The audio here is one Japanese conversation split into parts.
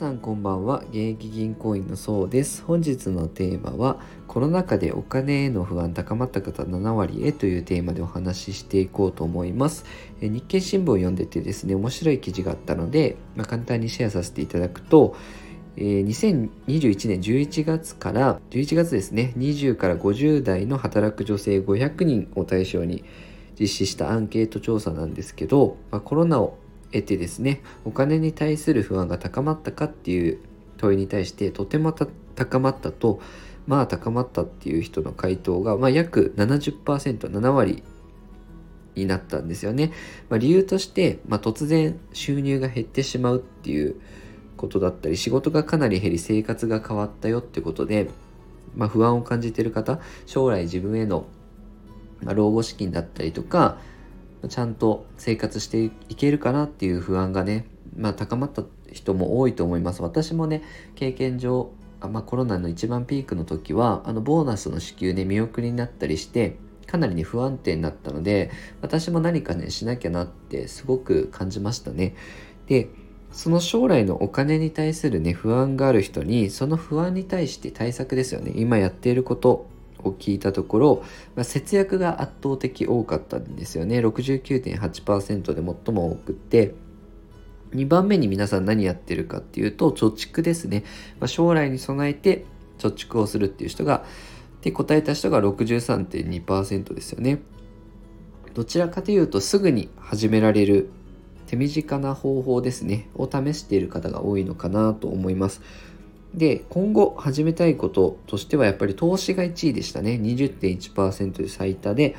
さんこんばんは。現役銀行員のそうです。本日のテーマはコロナ禍でお金への不安高まった方7割へというテーマでお話ししていこうと思います。え日経新聞を読んでてですね面白い記事があったので、まあ、簡単にシェアさせていただくとえー、2021年11月から11月ですね20から50代の働く女性500人を対象に実施したアンケート調査なんですけど、まあ、コロナを得てですねお金に対する不安が高まったかっていう問いに対してとても高まったとまあ高まったっていう人の回答が、まあ、約 70%7 割になったんですよね、まあ、理由として、まあ、突然収入が減ってしまうっていうことだったり仕事がかなり減り生活が変わったよってことで、まあ、不安を感じてる方将来自分へのま老後資金だったりとかちゃんと生活していけるかなっていう不安がね、まあ、高まった人も多いと思います。私もね経験上あ、まあ、コロナの一番ピークの時はあのボーナスの支給ね見送りになったりしてかなりね不安定になったので私も何かねしなきゃなってすごく感じましたね。でその将来のお金に対するね不安がある人にその不安に対して対策ですよね今やっていることを聞いたところ、まあ、節約が圧倒的多かったんですよね。69.8%で最も多くって。2番目に皆さん何やってるかっていうと貯蓄ですね、まあ、将来に備えて貯蓄をするっていう人がで答えた人が63.2%ですよね。どちらかというとすぐに始められる手短な方法ですね。を試している方が多いのかなと思います。で、今後始めたいこととしてはやっぱり投資が1位でしたね。20.1%で最多で、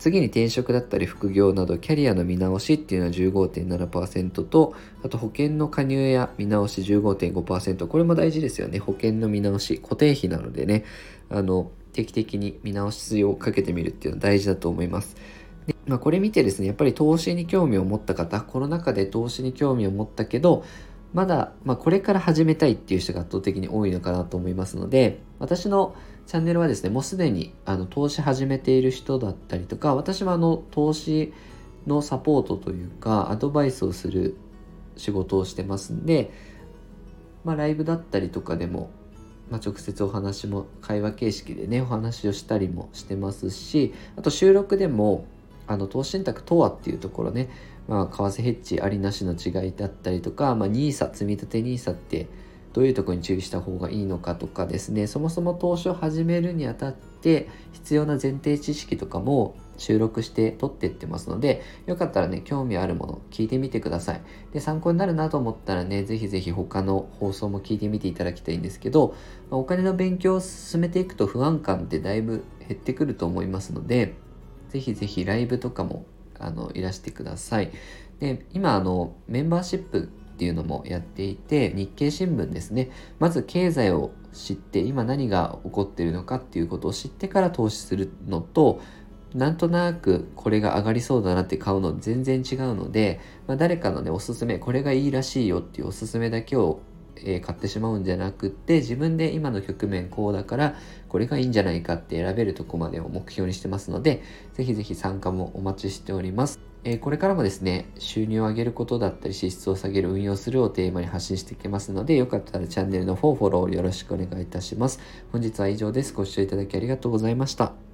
次に転職だったり副業などキャリアの見直しっていうのは15.7%と、あと保険の加入や見直し15.5%。これも大事ですよね。保険の見直し。固定費なのでね、あの、定期的に見直しをかけてみるっていうのは大事だと思います。でまあ、これ見てですね、やっぱり投資に興味を持った方、コロナ禍で投資に興味を持ったけど、まだ、まあ、これから始めたいっていう人が圧倒的に多いのかなと思いますので私のチャンネルはですねもうすでにあの投資始めている人だったりとか私はあの投資のサポートというかアドバイスをする仕事をしてますんで、まあ、ライブだったりとかでも、まあ、直接お話も会話形式でねお話をしたりもしてますしあと収録でもあの投資信託とはっていうところねまあ、為替ヘッジありなしの違いだったりとか、まあ、NISA 積立 NISA ってどういうとこに注意した方がいいのかとかですね。そもそも投資を始めるにあたって必要な前提知識とかも収録して撮ってってますのでよかったらね興味あるもの聞いてみてください。で参考になるなと思ったらねぜひぜひ他の放送も聞いてみていただきたいんですけど、お金の勉強を進めていくと不安感ってだいぶ減ってくると思いますのでぜひぜひライブとかもあのいらしてください。で今あのメンバーシップっていうのもやっていて日経新聞ですねまず経済を知って今何が起こっているのかっていうことを知ってから投資するのとなんとなくこれが上がりそうだなって買うの全然違うので、まあ、誰かのねおすすめこれがいいらしいよっていうおすすめだけをえー、買ってしまうんじゃなくって自分で今の局面こうだからこれがいいんじゃないかって選べるとこまでを目標にしてますのでぜひぜひ参加もお待ちしております。えー、これからもですね、収入を上げることだったり、支出を下げる、運用するをテーマに発信していきますので、よかったらチャンネルの方フォローよろしくお願いいたします。本日は以上です。ご視聴いただきありがとうございました。